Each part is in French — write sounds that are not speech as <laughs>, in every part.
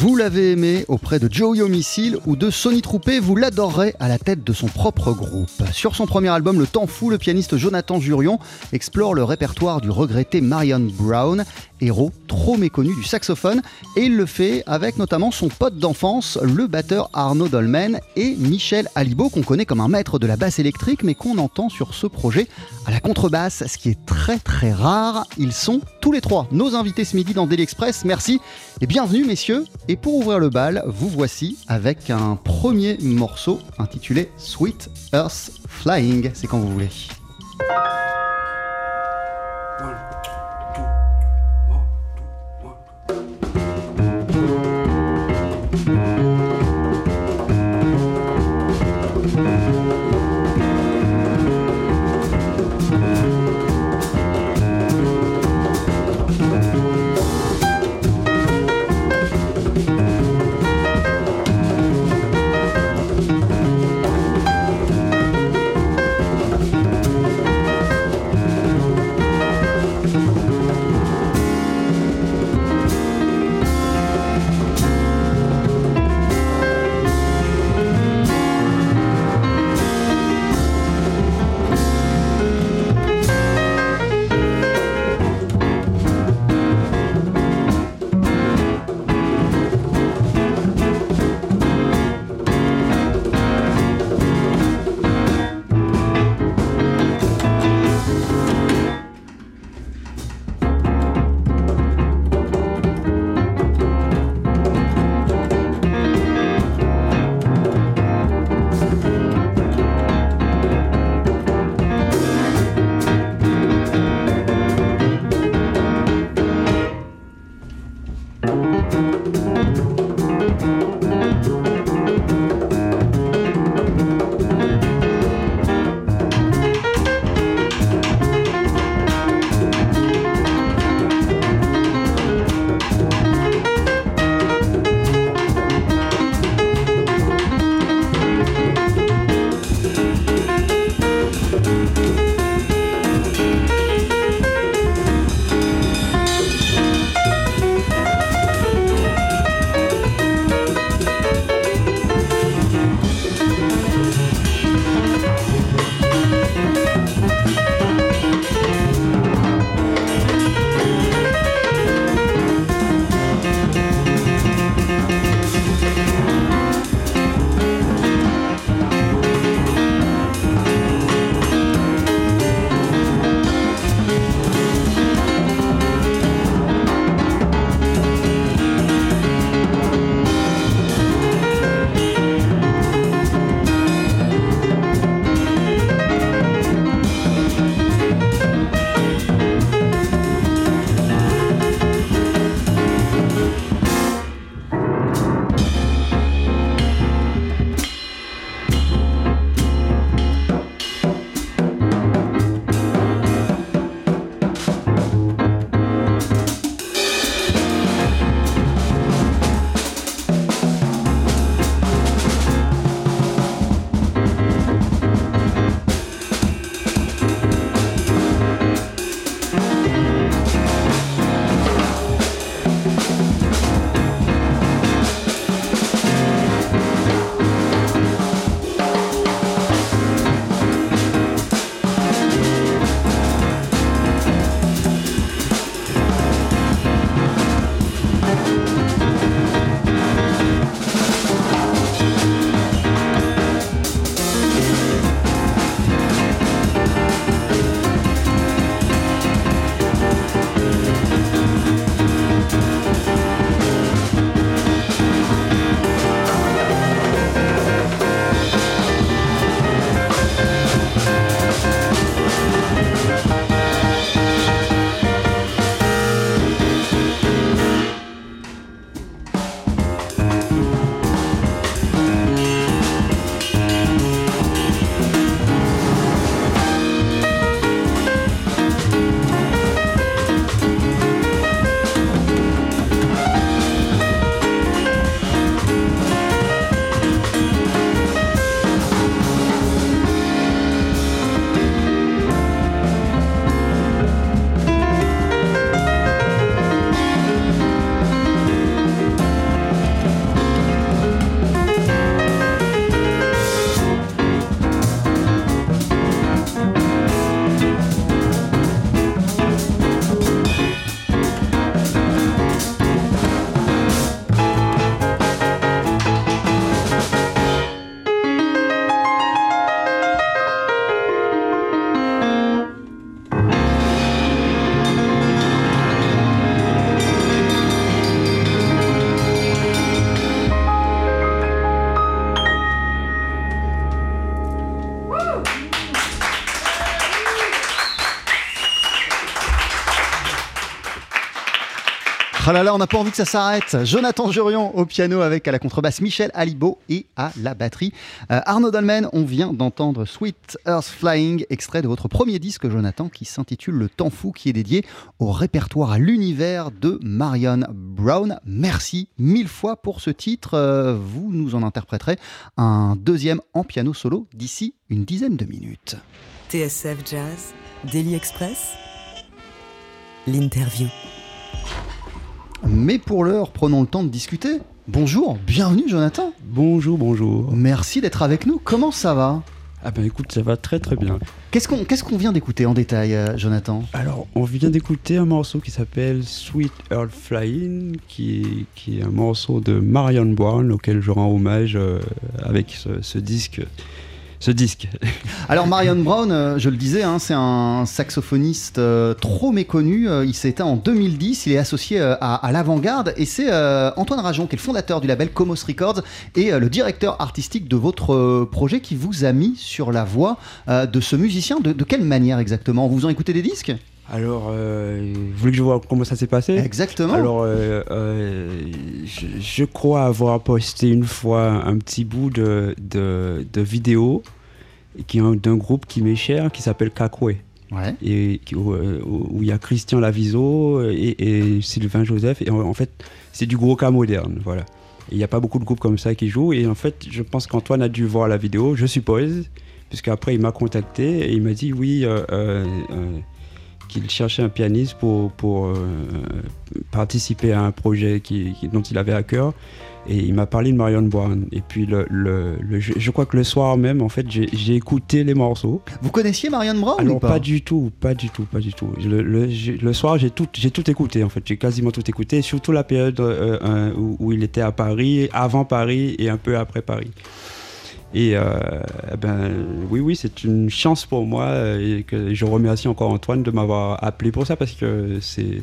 Vous l'avez aimé auprès de Joey Missile ou de Sonny Troupé, vous l'adorerez à la tête de son propre groupe. Sur son premier album Le Temps Fou, le pianiste Jonathan Jurion explore le répertoire du regretté Marion Brown, héros trop méconnu du saxophone, et il le fait avec notamment son pote d'enfance, le batteur Arnaud Dolmen et Michel Alibo, qu'on connaît comme un maître de la basse électrique, mais qu'on entend sur ce projet à la contrebasse, ce qui est très très rare. Ils sont tous les trois nos invités ce midi dans Daily Express. Merci et bienvenue messieurs. Et pour ouvrir le bal, vous voici avec un premier morceau intitulé Sweet Earth Flying. C'est quand vous voulez. Là, on n'a pas envie que ça s'arrête. Jonathan Jurion au piano avec à la contrebasse Michel Alibo et à la batterie euh, Arnaud Dolmen. On vient d'entendre Sweet Earth Flying, extrait de votre premier disque, Jonathan, qui s'intitule Le Temps Fou, qui est dédié au répertoire, à l'univers de Marion Brown. Merci mille fois pour ce titre. Euh, vous nous en interpréterez un deuxième en piano solo d'ici une dizaine de minutes. TSF Jazz, Daily Express, l'interview. Mais pour l'heure, prenons le temps de discuter. Bonjour, bienvenue Jonathan. Bonjour, bonjour. Merci d'être avec nous. Comment ça va? Ah ben écoute, ça va très très bien. Qu'est-ce qu'on qu'est-ce qu'on vient d'écouter en détail, euh, Jonathan? Alors, on vient d'écouter un morceau qui s'appelle Sweet Earth Flying, qui est, qui est un morceau de Marion Brown, auquel je rends hommage euh, avec ce, ce disque. Ce disque. <laughs> Alors Marion Brown, euh, je le disais, hein, c'est un saxophoniste euh, trop méconnu. Euh, il s'est éteint en 2010. Il est associé à, l'avant-garde et c'est Antoine Rajon qui est le fondateur du label Comos Records et le directeur artistique de votre projet qui vous a mis sur la voie de ce musicien. De, de quelle manière exactement? Vous en écoutez des disques? Alors, euh, vous voulez que je vois comment ça s'est passé? Exactement. Alors, euh, euh, je, je crois avoir posté une fois un petit bout de, de, de vidéo qui est d'un groupe qui m'est cher, qui s'appelle Kakwe. ouais. et où il y a Christian Laviso et, et Sylvain Joseph. Et en, en fait, c'est du gros cas moderne, voilà. Il n'y a pas beaucoup de groupes comme ça qui jouent. Et en fait, je pense qu'Antoine a dû voir la vidéo, je suppose, puisqu'après il m'a contacté et il m'a dit oui, qu'il cherchait un pianiste pour, pour euh, participer à un projet qui, qui- dont il avait à cœur. Et il m'a parlé de Marion Brown. Et puis, le, le- le- je, crois que le soir même, en fait, j'ai écouté les morceaux. Vous connaissiez Marion Brown ou Alors pas, pas du tout, pas du tout, pas du tout. Le, soir, j'ai tout, tout écouté en fait. J'ai quasiment tout écouté, surtout la période euh, euh, où, où il était à Paris, avant Paris et un peu après Paris. Et euh, eh ben oui, oui, c'est une chance pour moi euh, et je remercie encore Antoine de m'avoir appelé pour ça parce que c'est,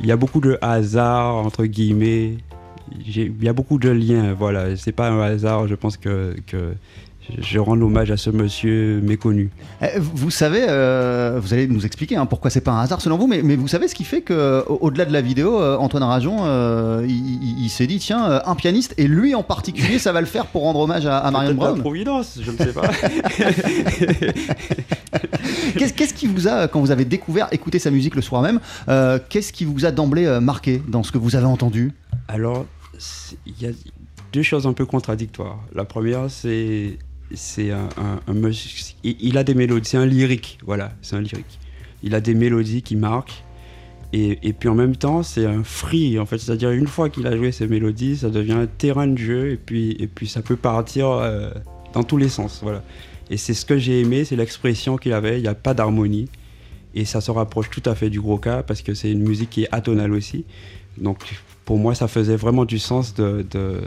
il y a beaucoup de hasard entre guillemets. Il y a beaucoup de liens, voilà. C'est pas un hasard. Je pense que je rends hommage à ce monsieur méconnu. Eh, Vous savez, euh, vous allez nous expliquer hein, pourquoi c'est pas un hasard selon vous, mais, mais vous savez ce qui fait que, au- au-delà de la vidéo, euh, Antoine Rajon, euh, il, il- il s'est dit tiens, euh, un pianiste et lui en particulier, ça va le faire pour rendre hommage à, à Marion Peut-être la Brown. Providence, je ne sais pas. <laughs> Qu'est-ce qu'est-ce qui vous a, quand vous avez découvert, écouté sa musique le soir même, euh, qu'est-ce qui vous a d'emblée euh, marqué dans ce que vous avez entendu? Alors, il y a deux choses un peu contradictoires. La première, c'est c'est un, un- il, a des mélodies, c'est un lyrique, voilà, c'est un lyrique. Il a des mélodies qui marquent. Et, puis en même temps, c'est un free, en fait. C'est-à-dire, une fois qu'il a joué ces mélodies, ça devient un terrain de jeu, et puis, et puis ça peut partir euh, dans tous les sens, voilà. Et c'est ce que j'ai aimé, c'est l'expression qu'il avait, il n'y a pas d'harmonie. Et ça se rapproche tout à fait du gros cas, parce que c'est une musique qui est atonale aussi. Donc, pour moi, ça faisait vraiment du sens de. de-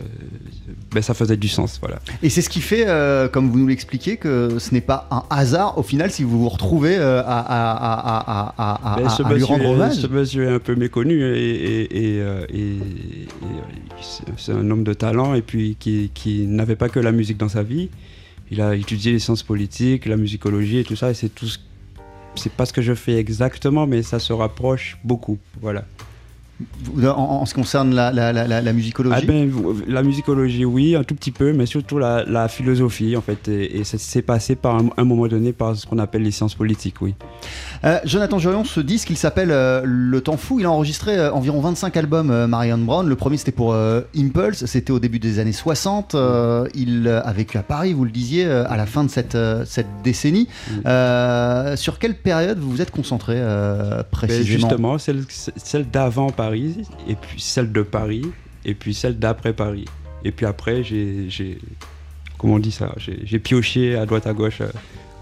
Ben, ça faisait du sens, voilà. Et c'est ce qui fait, euh, comme vous nous l'expliquez, que ce n'est pas un hasard au final si vous vous retrouvez euh, à, Ben, à- lui rendre hommage. ce monsieur est un peu méconnu et, et- et, euh, et- c'est- un homme de talent et puis qui, qui n'avait pas que la musique dans sa vie. Il a étudié les sciences politiques, la musicologie et tout ça. Et c'est tout. ce- C'est pas ce que je fais exactement, mais ça se rapproche beaucoup. Voilà. En, en ce qui concerne la, la- la- musicologie. Ah ben, la musicologie, oui, un tout petit peu, mais surtout la, philosophie, en fait. Et, et ça s'est passé par un, un moment donné par ce qu'on appelle les sciences politiques, oui. Euh, Jonathan Jurion, ce disque, il s'appelle euh, Le Temps Fou. Il a enregistré euh, environ 25 albums, euh, Marion Brown. Le premier, c'était pour euh, Impulse. C'était au début des années 60. Euh, il a vécu à Paris, vous le disiez, à la fin de cette, cette décennie. Sur quelle période vous vous êtes concentré Ben, précisément? justement, celle, celle d'avant Paris, et puis celle de Paris, et puis celle d'après Paris. Et puis après, j'ai. Comment on dit ça? J'ai pioché à droite à gauche, euh,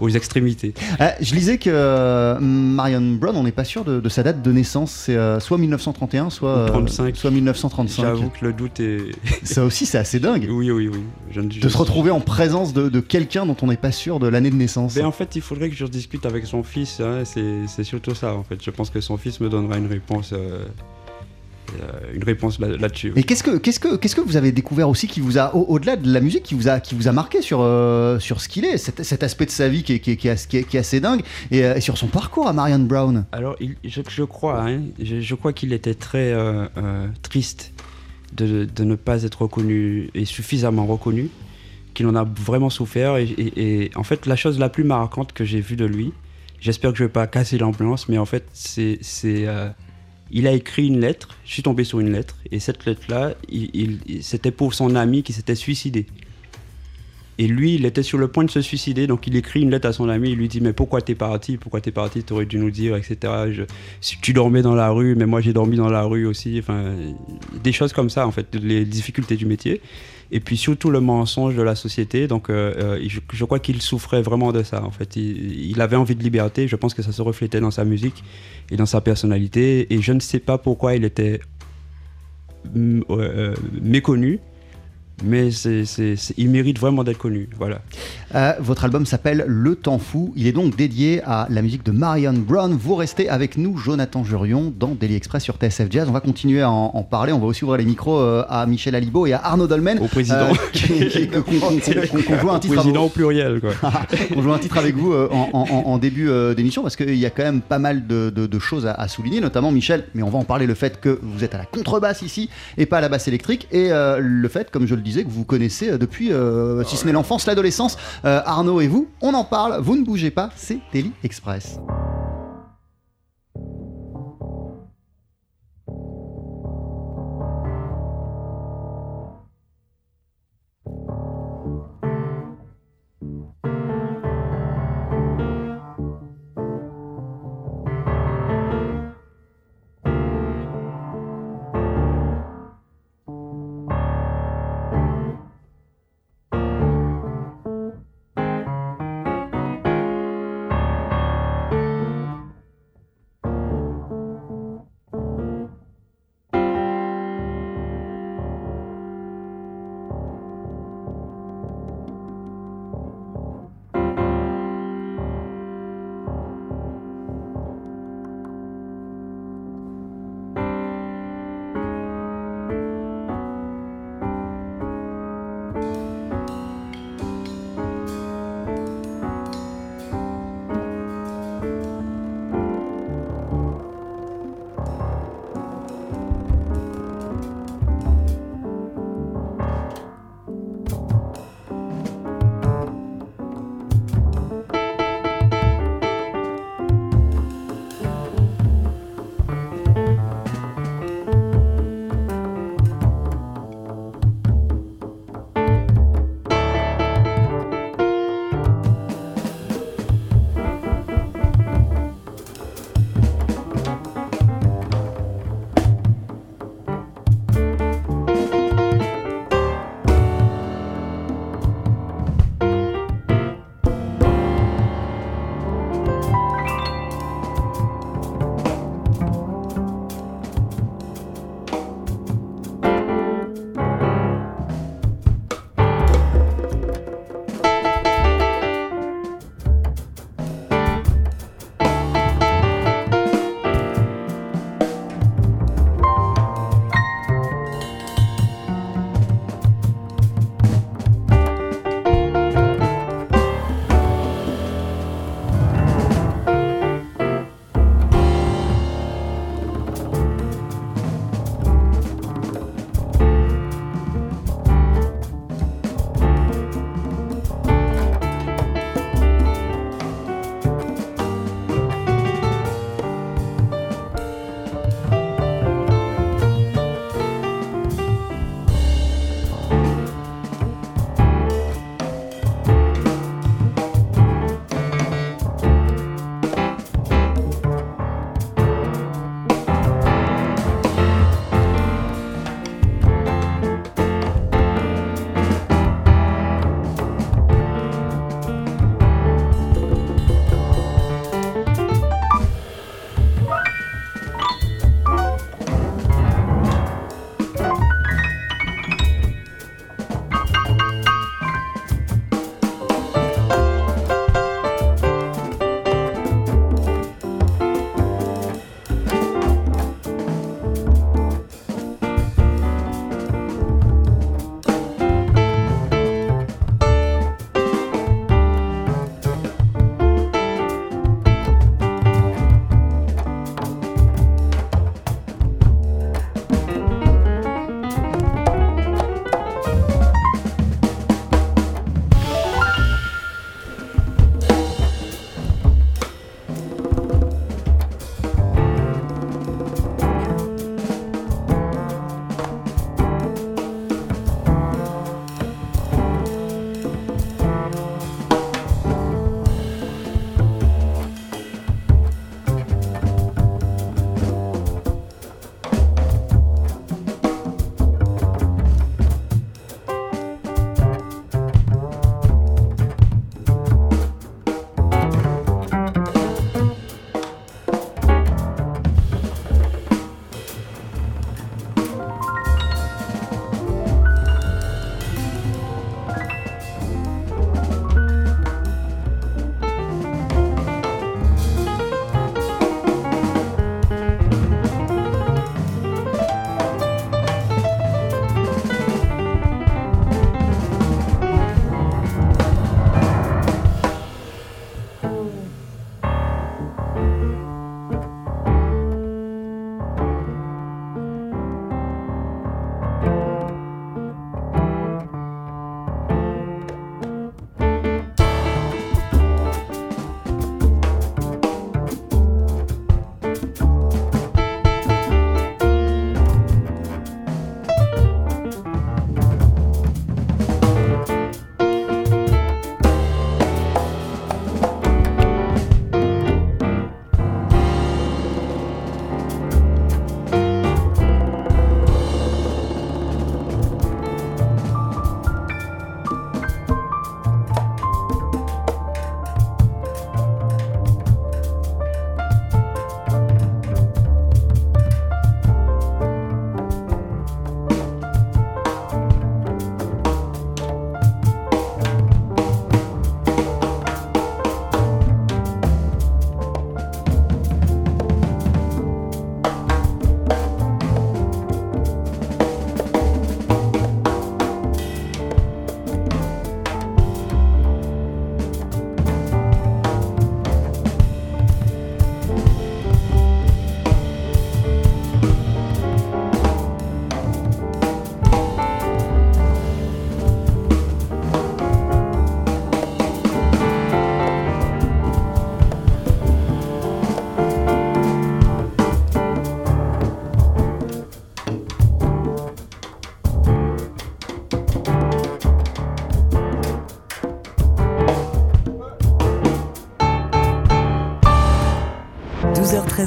aux extrémités. Euh, Je lisais que euh, Marion Brown, on n'est pas sûr de, de sa date de naissance. C'est euh, soit 1931, soit, euh, 35. soit 1935. J'avoue que le doute est. <laughs> Ça aussi, c'est assez dingue. oui, oui, oui. Je ne- je- De se retrouver en présence de, de quelqu'un dont on n'est pas sûr de l'année de naissance. Ben, en fait, il faudrait que je discute avec son fils. hein, C'est surtout ça, en fait. Je pense que son fils me donnera une réponse une réponse là- là-dessus. Et qu'est-ce que, qu'est-ce que, qu'est-ce que vous avez découvert aussi qui vous a, au- au-delà de la musique, qui vous a, qui vous a marqué sur, euh, sur ce qu'il est, cet, cet aspect de sa vie qui est, qui est- qui est- qui assez dingue, et, euh, et sur son parcours à Marion Brown? Alors, il- je, je crois, hein, je, je crois qu'il était très euh, euh, triste de, de ne pas être reconnu et suffisamment reconnu, qu'il en a vraiment souffert. Et, et- et en fait, la chose la plus marquante que j'ai vue de lui, j'espère que je vais pas casser l'ambiance, mais en fait, c'est, euh, il a écrit une lettre. Je suis tombé sur une lettre, et cette lettre-là, c'était pour son ami qui s'était suicidé. Et lui, il était sur le point de se suicider, donc il écrit une lettre à son ami, il lui dit mais pourquoi t'es parti, pourquoi t'es parti, t'aurais dû nous dire, etc. Si tu dormais dans la rue, mais moi j'ai dormi dans la rue aussi, enfin des choses comme ça en fait, les difficultés du métier. Et puis surtout le mensonge de la société, donc euh, euh, je, crois qu'il souffrait vraiment de ça en fait. Il, il avait envie de liberté, je pense que ça se reflétait dans sa musique et dans sa personnalité, et je ne sais pas pourquoi il était mm, euh, méconnu. Mais c'est, c'est- c'est- il mérite vraiment d'être connu. Voilà. Euh, votre album s'appelle Le Temps Fou. Il est donc dédié à la musique de Marion Brown. Vous restez avec nous, Jonathan Jurion, dans Daily Express sur TSF Jazz. On va continuer à en, en parler. On va aussi ouvrir les micros euh, à Michel Alibo et à Arnaud Dolmen. Au président. à Président au pluriel, quoi. <laughs> on joue un titre avec vous euh, en, en- en début d'émission parce qu'il y a quand même pas mal de, de- de choses à, à souligner, notamment Michel, mais on va en parler, le fait que vous êtes à la contrebasse ici et pas à la basse électrique, et le fait, comme je le que vous connaissez euh, depuis, euh, si ce n'est l'enfance, l'adolescence, euh, Arnaud et vous, on en parle, vous ne bougez pas, c'est Daily Express.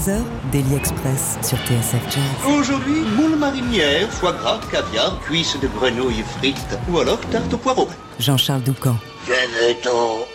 12h-13h, Daily Express sur TSF Jazz. Aujourd'hui, moule marinière, foie gras, caviar, cuisses de grenouille frites ou alors tarte au poireau. Jean-Charles Doucan. Venez-t'en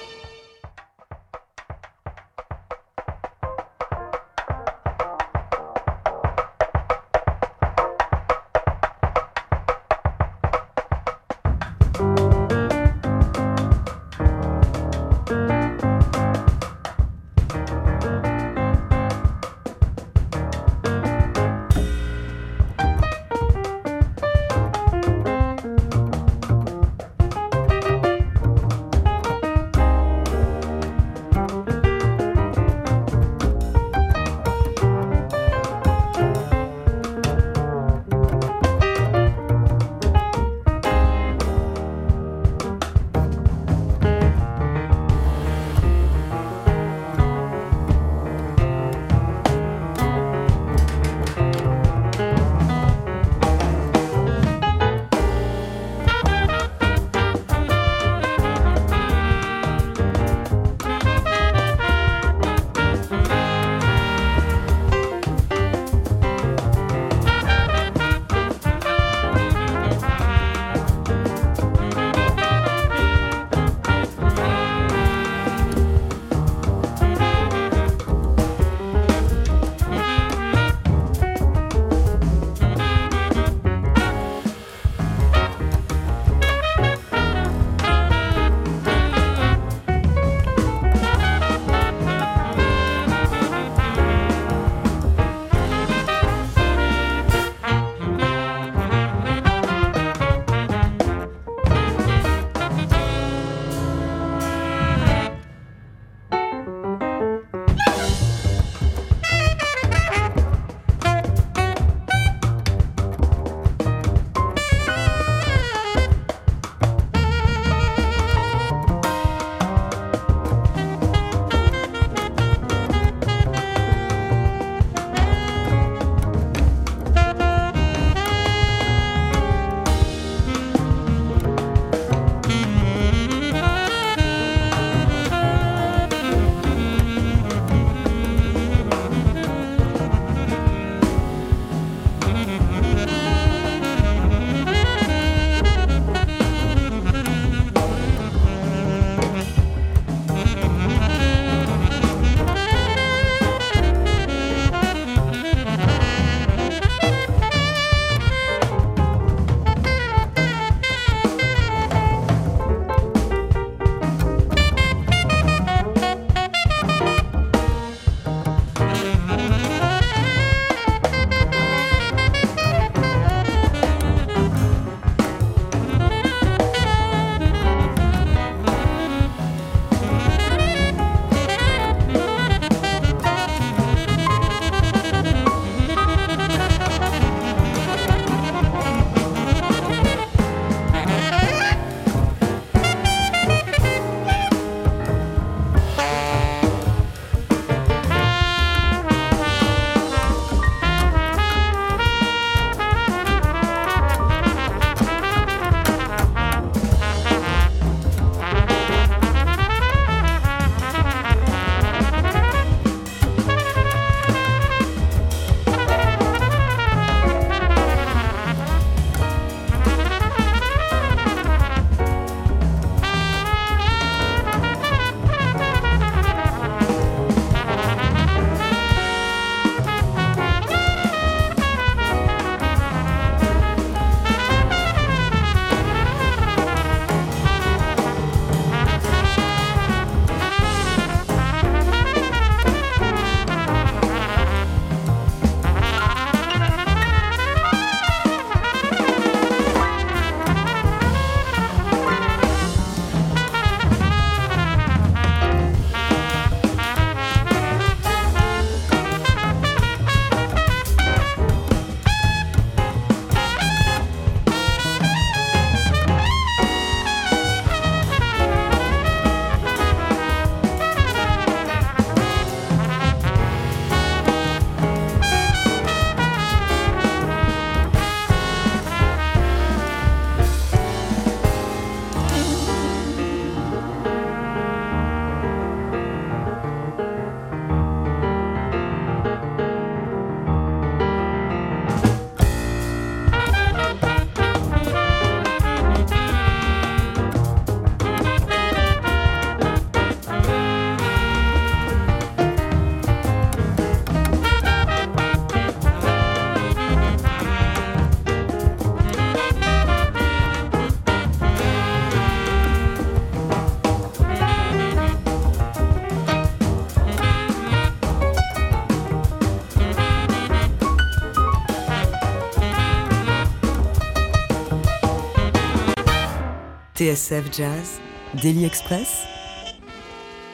TSF Jazz, Daily Express,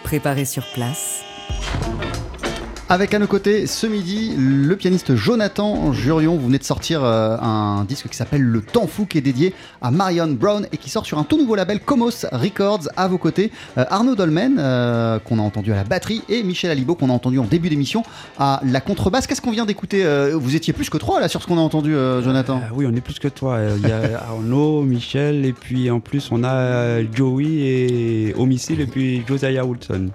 préparé sur place. Avec à nos côtés ce midi le pianiste Jonathan Jurion. Vous venez de sortir euh, un disque qui s'appelle Le Temps Fou qui est dédié à Marion Brown et qui sort sur un tout nouveau label Comos Records. À vos côtés, euh, Arnaud Dolmen euh, qu'on a entendu à la batterie et Michel Alibo qu'on a entendu en début d'émission à la contrebasse. Qu'est-ce qu'on vient d'écouter Vous étiez plus que trois là sur ce qu'on a entendu, Jonathan? Oui, on est plus que toi. Il y a <laughs> Arnaud, Michel, et puis en plus on a Joey et Homicile, et puis Josiah Wilson.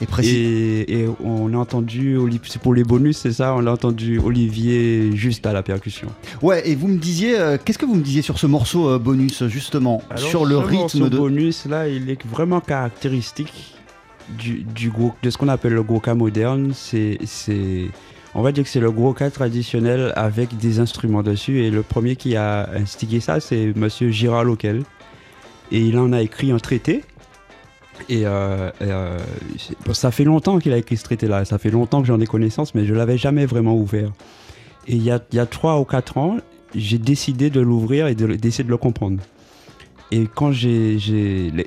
Et précis. Et, et on a entendu, c'est pour les bonus, c'est ça? On a entendu Olivier juste à la percussion. Ouais, et vous me disiez, euh, qu'est-ce que vous me disiez sur ce morceau euh, bonus justement? Alors, sur le ce rythme de. bonus là, il est vraiment caractéristique du, du gros, de ce qu'on appelle le gros moderne. C'est, on va dire que c'est le gros traditionnel avec des instruments dessus. Et le premier qui a instigé ça, c'est Monsieur Girard Loquel. Et il en a écrit un traité. Et, euh, euh, ça fait longtemps qu'il a écrit ce traité-là. Ça fait longtemps que j'en ai connaissance, mais je l'avais jamais vraiment ouvert. Et il y a, y a 3 ou 4 ans, j'ai décidé de l'ouvrir et de- d'essayer de le comprendre. Et quand j'ai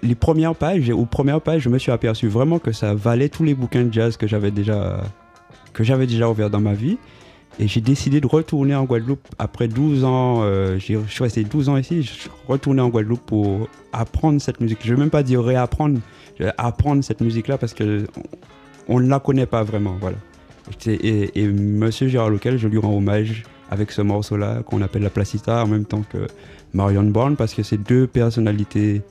les, premières pages, aux premières pages, je me suis aperçu vraiment que ça valait tous les bouquins de jazz que j'avais déjà que j'avais déjà ouverts dans ma vie. Et j'ai décidé de retourner en Guadeloupe après 12 ans. euh, je suis resté 12 ans ici. Je suis retourné en Guadeloupe pour apprendre cette musique. Je ne vais même pas dire réapprendre, apprendre cette musique-là parce que on ne la connaît pas vraiment. Voilà. Et, et, Monsieur Gérard Local, je lui rends hommage avec ce morceau-là qu'on appelle la Placita en même temps que Marion Brown parce que c'est deux personnalités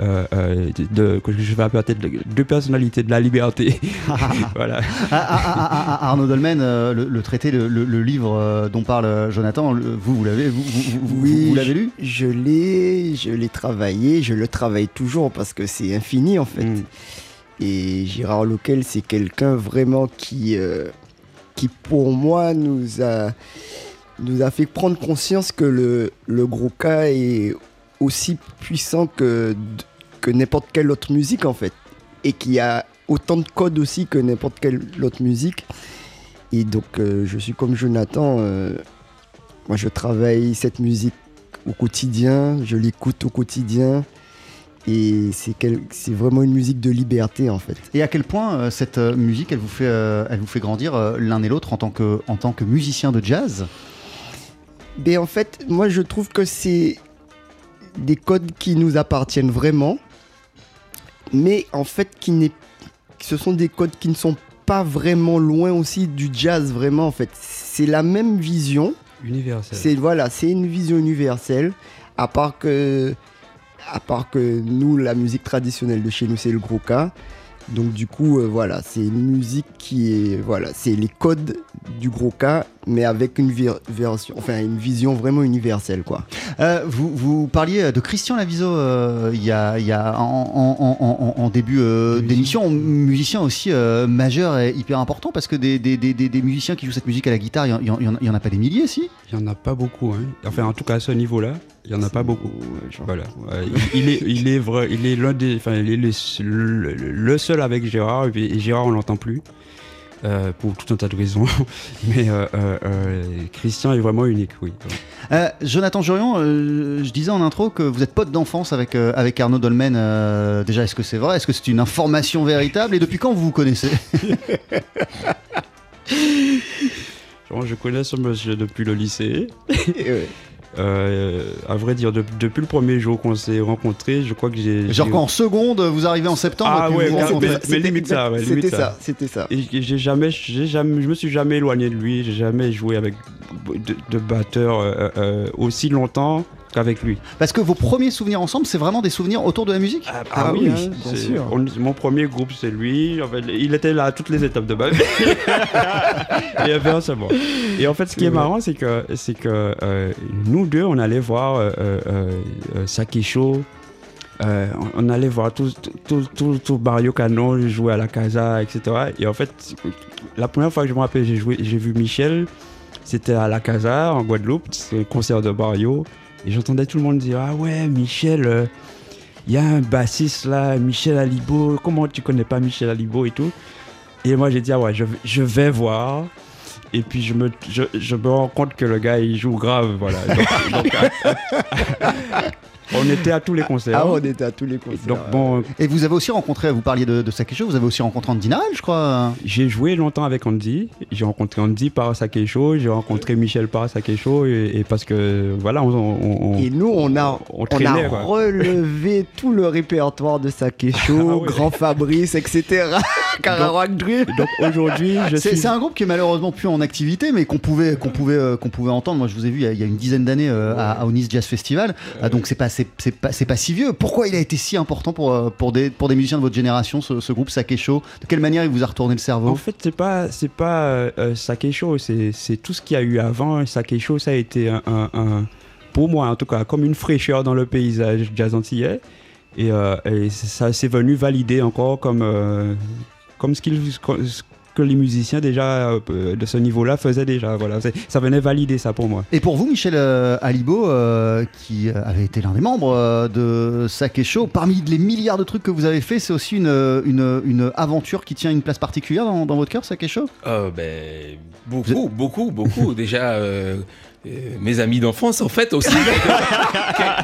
euh, euh, de, que je vais appeler peut-être deux personnalités de la liberté. <laughs> <laughs> voilà. Ah, ah, ah, Arnaud Dolmen, euh, le, le traité, le, livre dont parle Jonathan, vous, vous l'avez, vous, vous- vous- Oui, vous l'avez lu? Je l'ai, je l'ai travaillé, je le travaille toujours parce que c'est infini en fait. Mm. Et Gérard Loquel, c'est quelqu'un vraiment qui, euh, qui pour moi nous a, nous a fait prendre conscience que le, le gros cas est aussi puissant que, que n'importe quelle autre musique en fait. Et qui a autant de codes aussi que n'importe quelle autre musique. Et donc euh, je suis comme Jonathan, euh, moi je travaille cette musique au quotidien, je l'écoute au quotidien. Et c'est quel- c'est vraiment une musique de liberté en fait. Et à quel point euh, cette musique, elle vous fait, elle vous fait grandir l'un et l'autre en tant que, en tant que musicien de jazz? Mais en fait, moi je trouve que c'est des codes qui nous appartiennent vraiment, mais en fait qui n'est, ce sont des codes qui ne sont pas vraiment loin aussi du jazz vraiment en fait. C'est la même vision, Universel. c'est voilà, c'est une vision universelle. À part que, à part que nous, la musique traditionnelle de chez nous, c'est le gros cas. Donc du coup, euh, voilà, c'est une musique qui est, voilà, c'est les codes du gros cas, mais avec une version, enfin une vision vraiment universelle, quoi. Euh, vous, vous parliez de Christian Laviso euh, il y a, il y a en, en- en- en- en début euh, d'émission, musicien aussi majeur et hyper important parce que des, des- des- des- musiciens qui jouent cette musique à la guitare, il y en- a pas des milliers, si? Il n'y en a pas beaucoup. Hein. Enfin, en tout cas, à ce niveau-là, il n'y en a pas beaucoup. Voilà. Il, est, il est vrai, il est l'un des, enfin, il est le, le- seul avec Gérard. Et Gérard, on l'entend plus euh, pour tout un tas de raisons. <laughs> Mais euh, euh, Christian est vraiment unique, oui. Euh, Jonathan Jurion, euh, je disais en intro que vous êtes pote d'enfance avec, euh, avec Arnaud Dolmen. euh, déjà, est-ce que c'est vrai? Est-ce que c'est une information véritable? Et depuis quand vous vous connaissez? <laughs> Genre, je connais ce monsieur depuis le lycée. <laughs> Et ouais. Euh, à vrai dire, de- depuis le premier jour qu'on s'est rencontrés, je crois que j'ai. Genre j'ai- quand en seconde, vous arrivez en septembre Ah et puis ouais, vous vous mais- rencontrez. mais- C'était limite ça, ouais, c'était ça. c'était ça. Et j'ai jamais, j'ai jamais, je me suis jamais éloigné de lui. J'ai jamais joué avec de, de batteur euh, euh, aussi longtemps qu'avec lui. Parce que vos premiers souvenirs ensemble, c'est vraiment des souvenirs autour de la musique Ah oui, hein, bien c'est- sûr. on- mon premier groupe, c'est lui. En fait, il était là à toutes les étapes de ma vie. et inversement. Et en fait, ce qui est marrant, c'est que, c'est que euh, nous deux, on allait voir euh, euh, euh, Sakisho. Euh, on, on allait voir tout, tout, tout, tout, tout Barrio Canon jouer à la Casa, etc. Et en fait, la première fois que je me rappelle, j'ai joué, j'ai vu Michel. C'était à la Casa en Guadeloupe, c'est un concert de Barrio. Et j'entendais tout le monde dire Ah ouais, Michel, il y a un bassiste là, Michel Alibo. Comment tu connais pas Michel Alibo et tout? Et moi j'ai dit Ah ouais, je, vais- je vais voir. Et puis je me, je, je me rends compte que le gars il joue grave, voilà. Donc, <laughs> On était à tous les concerts. Ah, on était à tous les concerts. Donc bon, Et vous avez aussi rencontré, vous parliez de, de Sakesho, vous avez aussi rencontré Andy Narel, je crois. j'ai joué longtemps avec Andy. J'ai rencontré Andy par Sakesho, j'ai rencontré Michel par Sakesho et, et parce que voilà, on, on- on- Et nous, on a, on traînait, a quoi. relevé <laughs> tout le répertoire de Sakesho, <laughs> Ah. Grand Fabrice, etc. <laughs> Drill. donc aujourd'hui, je C'est suis c'est un groupe qui est malheureusement plus en activité, mais qu'on pouvait, qu'on pouvait, euh, qu'on pouvait entendre. Moi, je vous ai vu il y a, il y a une dizaine d'années euh, à, à Onis Jazz Festival, Ah, donc c'est pas, c'est pas, si vieux. Pourquoi il a été si important pour, euh, des, musiciens de votre génération, ce, ce groupe Sakesho De quelle manière il vous a retourné le cerveau? En fait, c'est pas c'est pas euh, euh, Sakesho, c'est tout ce qu'il y a eu avant. Sakesho, ça a été pour moi en tout cas comme une fraîcheur dans le paysage jazz antillais et, euh, ça s'est venu valider encore comme comme ce qu'ils ce que les musiciens déjà euh, de ce niveau-là faisaient déjà. Voilà, ça venait valider ça pour moi. Et pour vous, Michel euh, Alibo, euh, qui euh, avait été l'un des membres euh, de Sakesho, parmi les milliards de trucs que vous avez fait, c'est aussi une, une, une aventure qui tient une place particulière dans, dans votre cœur, Oh, ben, beaucoup, beaucoup, beaucoup. <laughs> Déjà, euh, euh, mes amis d'enfance, en fait, aussi, <laughs>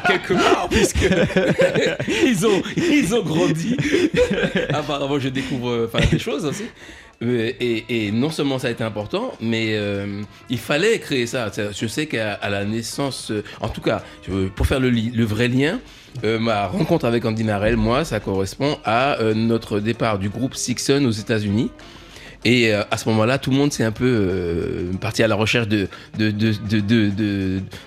quelque, part, puisque <laughs> ils ont, ils ont grandi. Apparemment, je découvre euh, enfin, des choses aussi. Euh, et, non seulement ça a été important, mais euh, il fallait créer ça. Je sais qu'à la naissance, euh, en tout cas, pour faire le, vrai lien, ma rencontre avec Andy Narel, moi, ça correspond à notre départ du groupe Sixon aux États-Unis. Et euh, à ce moment-là, tout le monde s'est un peu euh, parti à la recherche de,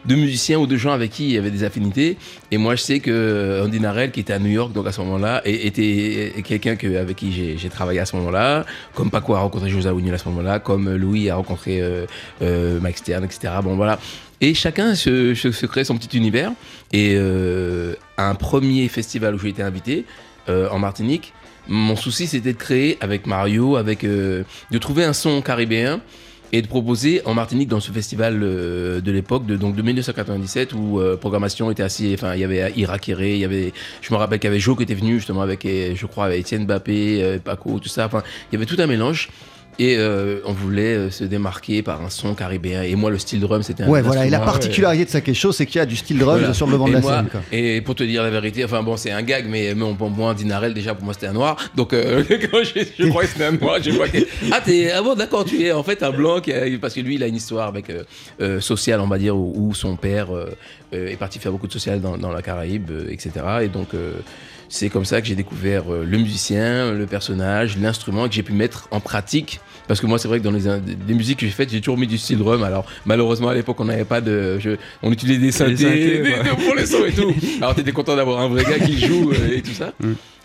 musiciens ou de gens avec qui il y avait des affinités. Et moi, je sais que euh, Andy Narel, qui était à New York donc à ce moment-là, était quelqu'un que, avec qui j'ai travaillé à ce moment-là, comme Paco a rencontré José Aounil à ce moment-là, comme Louis a rencontré euh, Mike Stern, etc. Bon, voilà. Et chacun se, se, crée son petit univers. Et à un premier festival où j'ai été invité, en Martinique, mon souci c'était de créer avec Mario, avec euh, de trouver un son caribéen et de proposer en Martinique dans ce festival euh, de l'époque de donc de 1997 où euh, programmation était assez enfin il y avait Ira Kéré, il y avait je me rappelle qu'il y avait Jo qui était venu justement avec euh, je crois avec Étienne Bappé, euh, Paco, tout ça. Enfin il y avait tout un mélange et euh, on voulait euh, se démarquer par un son caribéen et moi le style drum c'était un Ouais, voilà. Et la particularité de Sakesho, c'est qu'il y a du style drum Voilà. sur le devant de la moi- scène. quoi. Et pour te dire la vérité, enfin bon, c'est un gag, mais, mais on, pour moi, Dinarel, déjà pour moi c'était un noir. Donc euh, <laughs> quand je, je que c'était un noir, je vois que. Ah, t'es. Ah bon, d'accord, tu es en fait un blanc, qui a- parce que lui, il a une histoire avec euh, sociale, on va dire, où, où son père est parti faire beaucoup de social dans, dans la Caraïbe, etc. Et donc. C'est comme ça que j'ai découvert euh, le musicien, le personnage, l'instrument, que j'ai pu mettre en pratique. Parce que moi, c'est vrai que dans les, les musiques que j'ai faites, j'ai toujours mis du style drum. Alors, malheureusement, à l'époque, on n'avait pas de. je- on utilisait des synthés, synthés, des- des- pour les sons et tout. Alors, t'étais content d'avoir un vrai gars qui joue euh, et tout ça.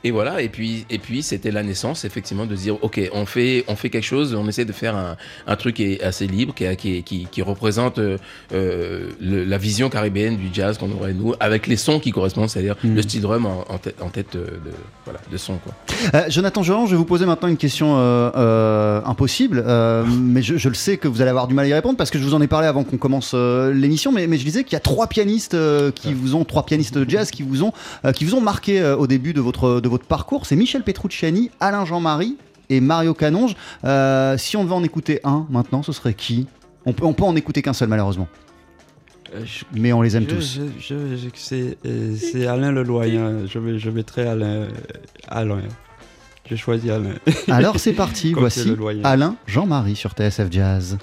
Et voilà, et puis, et puis c'était la naissance, effectivement, de se dire, ok, on fait, on fait quelque chose, on essaie de faire un, un truc qui est assez libre, qui, qui, qui, qui représente euh, euh, le- la vision caribéenne du jazz qu'on aurait nous, avec les sons qui correspondent, c'est-à-dire Mm. le style drum en, en tête, en tête euh, de, voilà, de son. Quoi. Euh, Jonathan Joran, je vais vous poser maintenant une question euh, impossible, <laughs> mais je, je le sais que vous allez avoir du mal à y répondre parce que je vous en ai parlé avant qu'on commence l'émission, mais, mais je disais qu'il y a trois pianistes qui vous ont, trois pianistes de jazz qui vous ont, qui vous ont marqué au début de votre, de votre parcours. C'est Michel Petrucciani, Alain Jean-Marie et Mario Canonge. Euh, si on devait en écouter un maintenant, ce serait qui? On peut, on peut en écouter qu'un seul malheureusement, Euh, je- mais on les aime je- tous. je- je- je- c'est euh, c'est Alain Leloyen. Je, vais- je mettrai Alain. Alain. Je choisis Alain. Alors c'est parti, <laughs> voici doyen. Alain Jean-Marie sur TSF Jazz.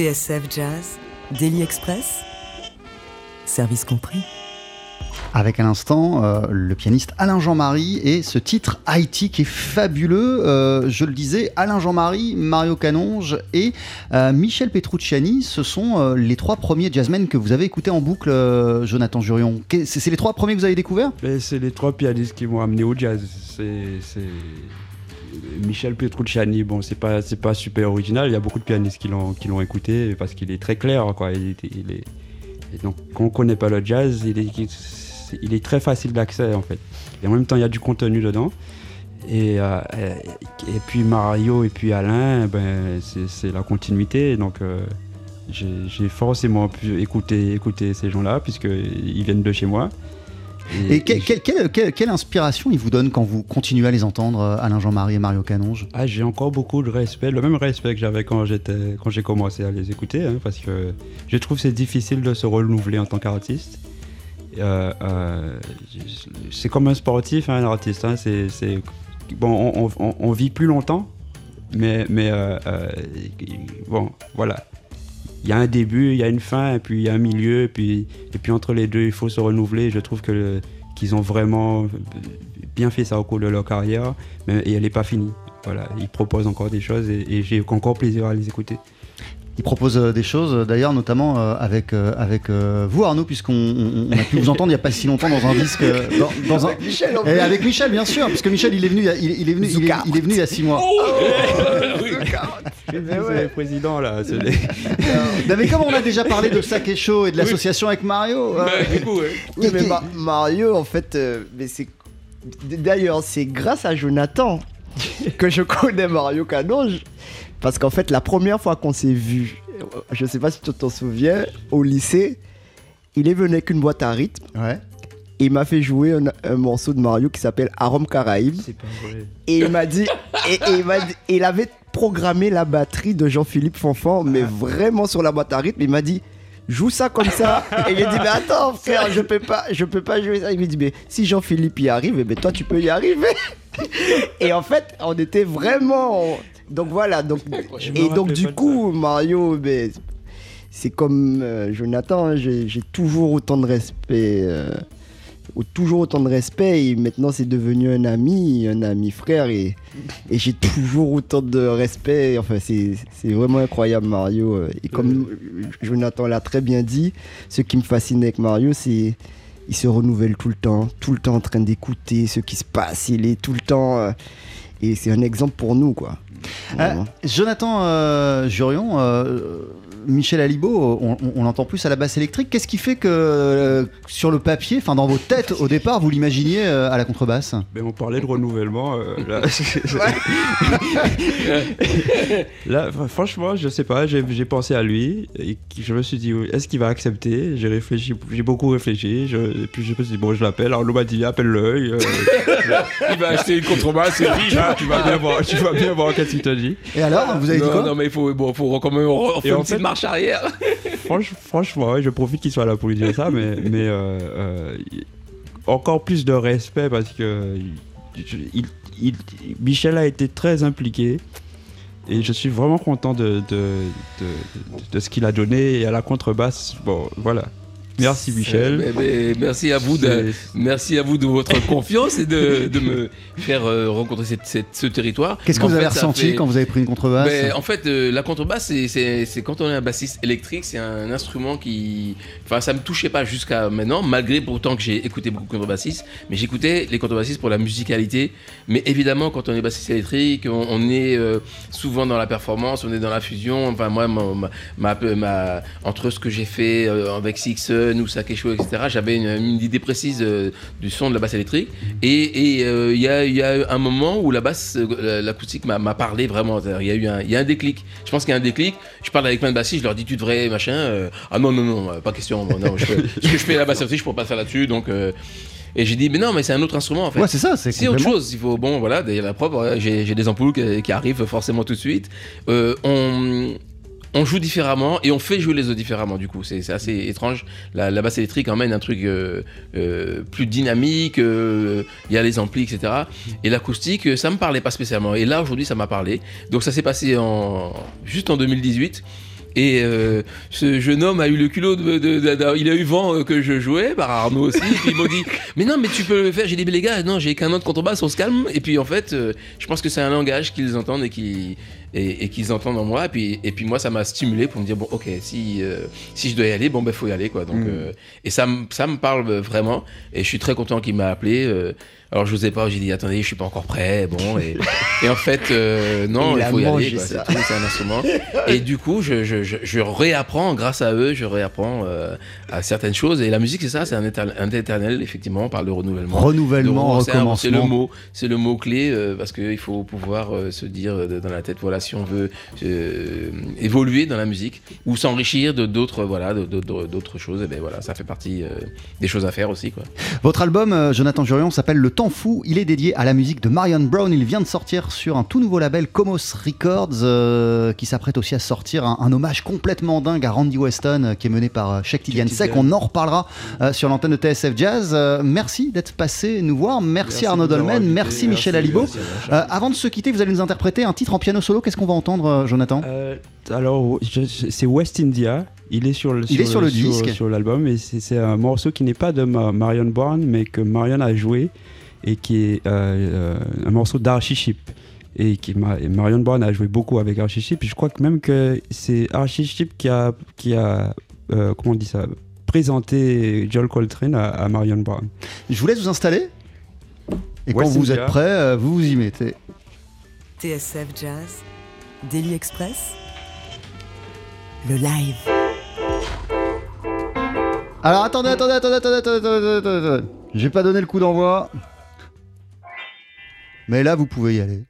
TSF Jazz, Daily Express, service compris. Avec à l'instant euh, le pianiste Alain Jean-Marie et ce titre Haïti qui est fabuleux. Euh, je le disais, Alain Jean-Marie, Mario Canonge et euh, Michel Petrucciani, ce sont euh, les trois premiers jazzmen que vous avez écoutés en boucle, euh, Jonathan Jurion. C'est les trois premiers que vous avez découverts? C'est les trois pianistes qui m'ont amené au jazz. C'est- Michel Petrucciani. Bon, c'est pas c'est pas super original. Il y a beaucoup de pianistes qui l'ont qui l'ont écouté parce qu'il est très clair, quoi. Il, est- et donc quand on connaît pas le jazz, il est il est très facile d'accès en fait. Et en même temps, il y a du contenu dedans. Et, euh, puis Mario et puis Alain, ben, c'est la continuité. Donc euh, j'ai j'ai forcément pu écouter, écouter ces gens-là, puisqu'ils viennent de chez moi. Et que- quelle, quelle- quelle- quelle inspiration ils vous donnent quand vous continuez à les entendre, euh, Alain Jean-Marie et Mario Canonge? Ah, j'ai encore beaucoup de respect, le même respect que j'avais quand j'étais, quand j'ai commencé à les écouter, hein, parce que je trouve que c'est difficile de se renouveler en tant qu'artiste. Euh, euh, c'est comme un sportif, hein, un artiste. hein, c'est, c'est- bon, on, on- on vit plus longtemps, mais, mais euh, euh, bon, voilà. Il y a un début, il y a une fin, puis il y a un milieu, et puis, et puis entre les deux, il faut se renouveler. Je trouve que qu'ils ont vraiment bien fait ça au cours de leur carrière, mais et elle n'est pas finie. Voilà, ils proposent encore des choses et j'ai encore plaisir à les écouter. Ils proposent euh, des choses, euh, d'ailleurs, notamment euh, avec, avec vous, Arnaud, puisqu'on on- on a pu vous entendre il n'y a pas si longtemps dans un disque. Dans, dans un... Avec Michel, en Et plus. avec Michel, bien sûr, parce que Michel, il est venu, il, y a- il- il est venu, il est, il est venu il y a six mois. <laughs> C'est le président là. c'est les- <laughs> Non, mais comme on a déjà parlé de Sac et Chaud et de l'association avec Mario, euh, Bah, du coup, ouais. Oui, mais Ma- Mario, en fait, euh, mais c'est. D'ailleurs, c'est grâce à Jonathan que je connais Mario Canonge. Parce qu'en fait, la première fois qu'on s'est vu, je sais pas si tu t'en souviens, au lycée, il est venu avec une boîte à rythme ouais. et il m'a fait jouer un, un morceau de Mario qui s'appelle Arôme Caraïbes. C'est pas vrai. Et il m'a dit, et, et il m'a dit- et il avait programmé la batterie de Jean-Philippe Fonfon, mais vraiment sur la boîte à rythme. Il m'a dit, joue ça comme ça. Et il a dit, mais attends, <laughs> frère, je peux pas, je peux pas jouer ça. Il m'a dit, mais si Jean-Philippe y arrive, eh ben toi tu peux y arriver. <laughs> Et en fait, on était vraiment. Donc voilà, donc <laughs> et donc du coup, Mario, ben, c'est comme euh, Jonathan, hein, j'ai j'ai toujours autant de respect. euh, ou toujours autant de respect et maintenant c'est devenu un ami, un ami frère et, et j'ai toujours autant de respect. Enfin, c'est c'est vraiment incroyable Mario. euh, Et comme Jonathan l'a très bien dit, ce qui me fascine avec Mario, c'est il se renouvelle tout le temps, tout le temps en train d'écouter ce qui se passe. Il est tout le temps euh, et c'est un exemple pour nous quoi. Euh. Jonathan euh, Jurion, euh, Michel Alibo, on, on- l'entend plus à la basse électrique. Qu'est-ce qui fait que euh, sur le papier, enfin dans vos têtes au départ, vous l'imaginiez euh, à la contrebasse? Mais on parlait de renouvellement. euh, là, <laughs> <laughs> Là, fr- franchement, je sais pas. J'ai j'ai pensé à lui et qui- je me suis dit, oui, est-ce qu'il va accepter? J'ai réfléchi, j'ai beaucoup réfléchi. Je, et puis je me suis dit, bon, je l'appelle. Alors, m'a dit, appelle-le. euh, <laughs> Il va acheter une contrebasse et puis ah, tu vas bien voir, tu vas bien voir qu'est-ce qu'il t'a dit. Et alors, vous avez dit non, quoi? non, mais il faut, bon, faut quand même refaire Et une en petite fait- <laughs> franchement, je profite qu'il soit là pour lui dire ça, mais, euh, euh, encore plus de respect parce que Michel a été très impliqué et je suis vraiment content de ce qu'il a donné et à la contrebasse. Bon, voilà. Merci Michel. Mais- mais merci à vous de, merci à vous de votre <laughs> confiance et de, de me faire euh, rencontrer cette- cette- ce territoire. Qu'est-ce que En vous avez fait, ressenti fait- quand vous avez pris une contrebasse Ben, en fait, euh, la contrebasse, c'est- quand on est un bassiste électrique, c'est un instrument qui. Enfin, ça me touchait pas jusqu'à maintenant, malgré pourtant que j'ai écouté beaucoup de contrebassistes. Mais j'écoutais les contrebassistes pour la musicalité. Mais évidemment, quand on est bassiste électrique, on, on est euh, souvent dans la performance, on est dans la fusion. Enfin, moi, ma, ma- ma- ma- entre ce que j'ai fait euh, avec Sixon ou Sakesho, etc., j'avais une, une idée précise euh, du son de la basse électrique. Et euh, il y, y a un moment où la basse, euh, l'acoustique m'a parlé vraiment. Il y a eu un, y a un déclic. Je pense qu'il y a un déclic. Je parle avec plein de bassistes, je leur dis tu devrais machin. ah non non non, pas question. non, je <laughs> ce que je fais la basse électrique, je pourrais pas faire là-dessus. Donc et j'ai dit mais non mais c'est un autre instrument en fait. Ouais, c'est ça, c'est autre chose. Il faut bon voilà, d'ailleurs la ouais, j'ai j'ai des ampoules qui, qui arrivent forcément tout de suite. Euh, on on joue différemment et on fait jouer les autres différemment du coup. C'est assez étrange. La, basse électrique emmène un truc euh, euh, plus dynamique euh, il y a les amplis etc et l'acoustique ça me parlait pas spécialement. Et là aujourd'hui ça m'a parlé. Donc ça s'est passé en juste en 2018 Et euh, ce jeune homme a eu le culot de, de- de- de- il a eu vent euh, que je jouais par Arnaud aussi. Et puis ils m'ont dit, <laughs> mais non, mais tu peux le faire. J'ai dit, mais les gars, non, j'ai qu'un autre contrebasse, on se calme. Et puis en fait, euh, je pense que c'est un langage qu'ils entendent et qui et, et qu'ils entendent en moi. Et puis, et puis moi, ça m'a stimulé pour me dire, bon, ok, si, euh, si je dois y aller, bon, ben, faut y aller, quoi. Donc, Mm. euh, et ça, me- ça me parle vraiment. Et je suis très content qu'il m'a appelé. euh, alors, je n'osais pas, j'ai dit, attendez, je suis pas encore prêt. Bon, et, et en fait, euh, non, Il il faut y aller. C'est un instrument. Et du coup, je, je, je, je réapprends, grâce à eux, je réapprends euh, à certaines choses. Et la musique, c'est ça, c'est un, éternel, un éternel, effectivement, on parle de renouvellement. Renouvellement, De- c'est le recommencement. mot, c'est le mot clé euh, parce qu'il faut pouvoir se dire dans la tête, voilà, si on veut évoluer dans la musique ou s'enrichir de d'autres, voilà, d'autres choses, et ben voilà, ça fait partie des choses à faire aussi, quoi. Votre album, Jonathan Jurion, s'appelle Le Temps Fou. Il est dédié à la musique de Marion Brown. Il vient de sortir sur un tout nouveau label, Comos Records, euh, qui s'apprête aussi à sortir un, un hommage complètement dingue à Randy Weston, euh, qui est mené par euh, Shekti Sek. On en reparlera sur l'antenne de TSF Jazz. Merci d'être passé nous voir. Merci, Merci Arnaud Dolmen. Merci, Michel Alibo. avant de se quitter, vous allez nous interpréter un titre en piano solo. Qu'est-ce qu'on va entendre, Jonathan alors, c'est West India. Il est sur le, Il est sur le disque. Sur, l'album. Et c'est un morceau qui n'est pas de Ma- Marion Brown, mais que Marion a joué. Et qui est euh, euh, un morceau d'Archie. Et qui, Marion Brown a joué beaucoup avec Archie. Et je crois que même que c'est Archie Sheep qui a, qui a euh, comment on dit ça, présenté Joel Coltrane à, à Marion Brown. Je vous laisse vous installer. Et quand vous êtes prêt, vous vous y mettez. TSF Jazz, Daily Express, le live. Alors attendez, attendez, attendez, attendez, attendez, attendez, attendez, attendez. J'ai pas donné le coup d'envoi. Mais là, vous pouvez y aller.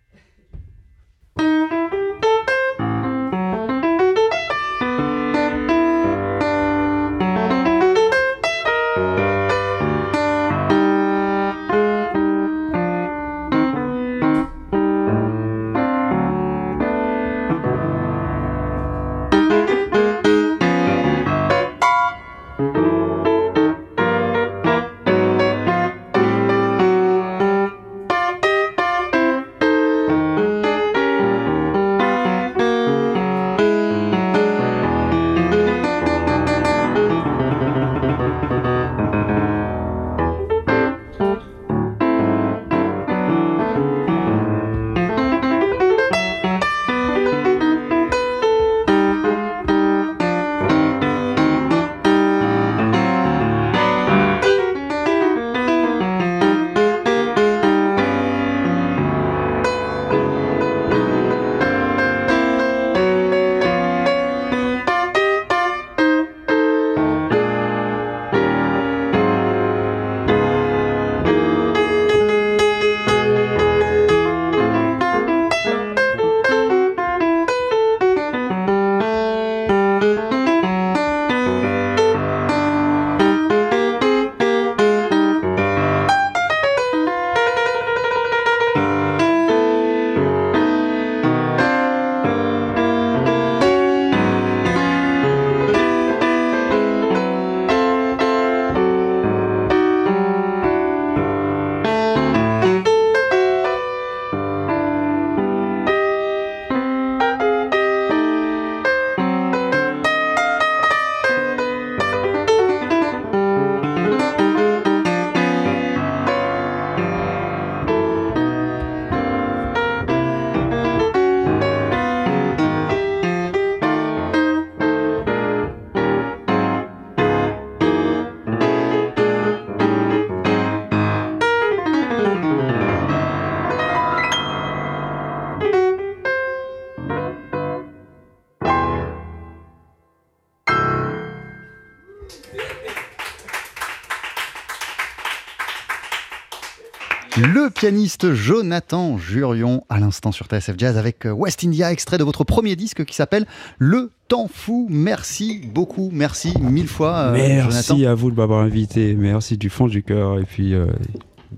Pianiste Jonathan Jurion à l'instant sur TSF Jazz avec euh, West India, extrait de votre premier disque qui s'appelle Le Temps Fou. Merci beaucoup, merci mille fois, euh, merci Jonathan. à vous de m'avoir invité. Merci du fond du cœur. Et puis, euh,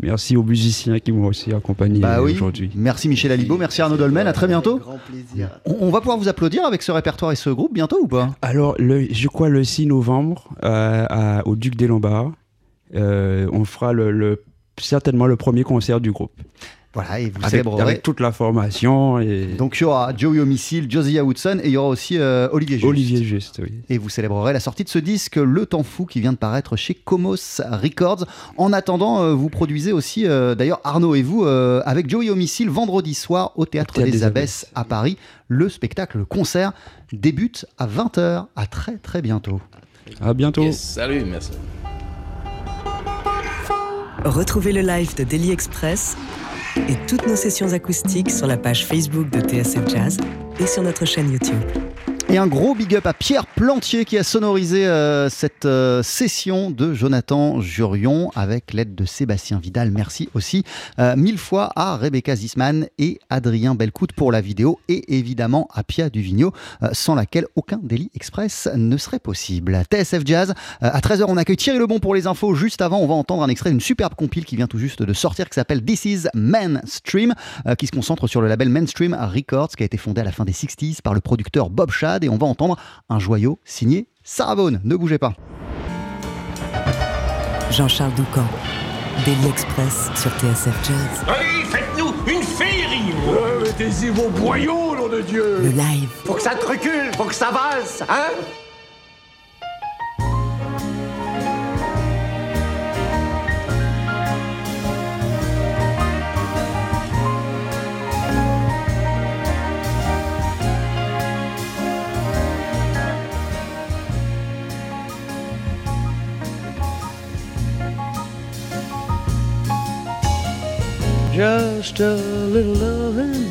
merci aux musiciens qui m'ont aussi accompagné Bah oui. aujourd'hui. Merci Michel Alibo, merci Arnaud Dolmen, à très bientôt. Grand plaisir. On, on va pouvoir vous applaudir avec ce répertoire et ce groupe bientôt ou pas? Alors, le, je crois le 6 novembre, euh, à- au Duc des Lombards, on fera le, le- certainement le premier concert du groupe. Voilà, et vous avec, célébrerez. avec toute la formation et Donc il y aura Joey Homicile, Josiah Woodson et il y aura aussi euh, Olivier Juste. Olivier Juste, oui. Et vous célébrerez la sortie de ce disque Le Temps Fou qui vient de paraître chez Comos Records. En attendant, euh, vous produisez aussi, euh, d'ailleurs Arnaud et vous, euh, avec Joey Homicile, vendredi soir au Théâtre, Théâtre des, des Abbesses à Paris. Le spectacle, le concert débute à 20h. À très très bientôt. À bientôt. Yes, salut, merci. Retrouvez le live de Daily Express et toutes nos sessions acoustiques sur la page Facebook de TSF Jazz et sur notre chaîne YouTube. Et un gros big up à Pierre Plantier qui a sonorisé euh, cette euh, session de Jonathan Jurion avec l'aide de Sébastien Vidal. Merci aussi euh, mille fois à Rebecca Zisman et Adrien Belcout pour la vidéo et évidemment à Pia Duvigneau euh, sans laquelle aucun Daily Express ne serait possible. TSF Jazz, euh, à 13h on accueille Thierry Lebon pour les infos. Juste avant on va entendre un extrait d'une superbe compile qui vient tout juste de sortir qui s'appelle This is Mainstream euh, qui se concentre sur le label Mainstream Records qui a été fondé à la fin des 60s par le producteur Bob Shad et on va entendre un joyau signé Sarah Vaughan. Ne bougez pas. Jean-Charles Doucan, Daily Express sur TSF Jazz. Allez, faites-nous une féerie Mettez-y vos boyaux, nom de Dieu Le live, Faut que ça te recule, faut que ça valse, hein? Just a little loving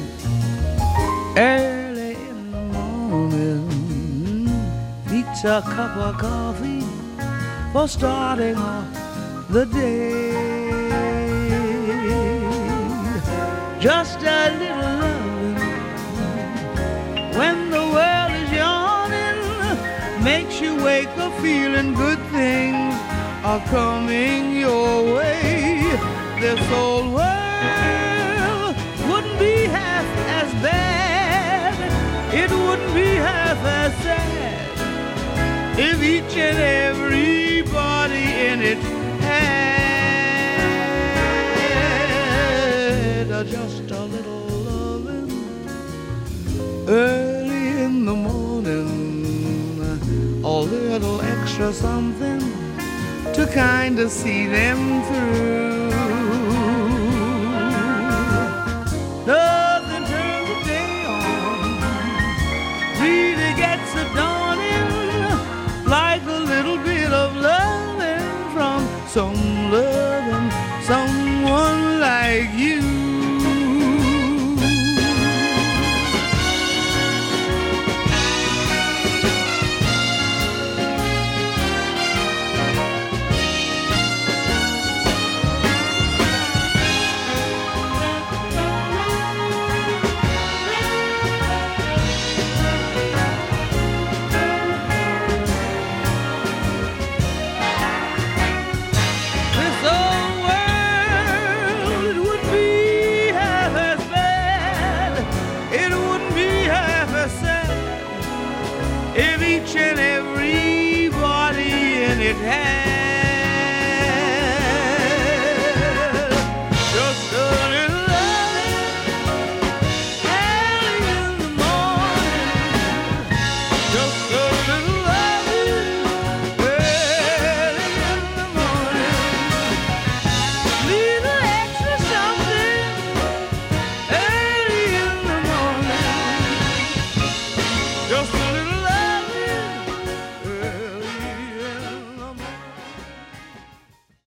early in the morning. Beats a cup of coffee for starting off the day. Just a little loving when the world is yawning makes you wake up feeling good things are coming your way. This old world It wouldn't be half as sad if each and everybody in it had just a little loving early in the morning, a little extra something to kind of see them through.